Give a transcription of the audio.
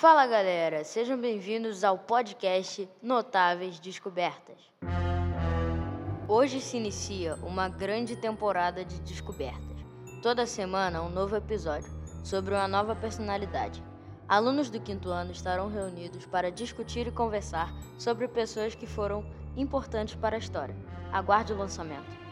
Fala galera, sejam bem-vindos ao podcast Notáveis Descobertas. Hoje se inicia uma grande temporada de descobertas. Toda semana um novo episódio sobre uma nova personalidade. Alunos do quinto ano estarão reunidos para discutir e conversar sobre pessoas que foram importantes para a história. Aguarde o lançamento.